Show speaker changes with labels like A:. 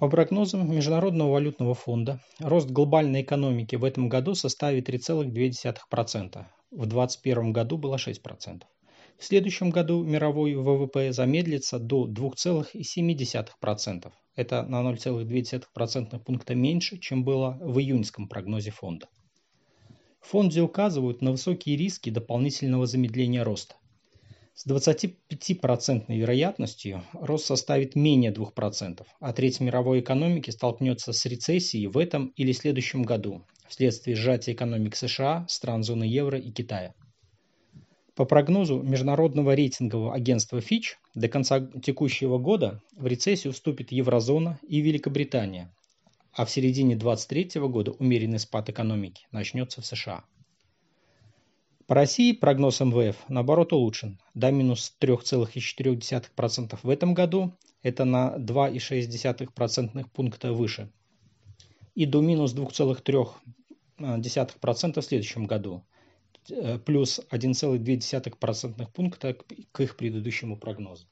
A: По прогнозам Международного валютного фонда, рост глобальной экономики в этом году составит 3,2%. В 2021 году было 6%. В следующем году мировой ВВП замедлится до 2,7%. Это на 0,2% пункта меньше, чем было в июньском прогнозе фонда. В фонде указывают на высокие риски дополнительного замедления роста. С 25% вероятностью рост составит менее 2%, а треть мировой экономики столкнется с рецессией в этом или следующем году вследствие сжатия экономик США, стран зоны евро и Китая. По прогнозу международного рейтингового агентства Fitch, до конца текущего года в рецессию вступит еврозона и Великобритания, а в середине 2023 года умеренный спад экономики начнется в США. По России прогноз МВФ, наоборот, улучшен. До минус 3,4% в этом году, это на 2,6% пункта выше, и до минус 2,3% в следующем году, э, плюс 1,2% пункта к их предыдущему прогнозу.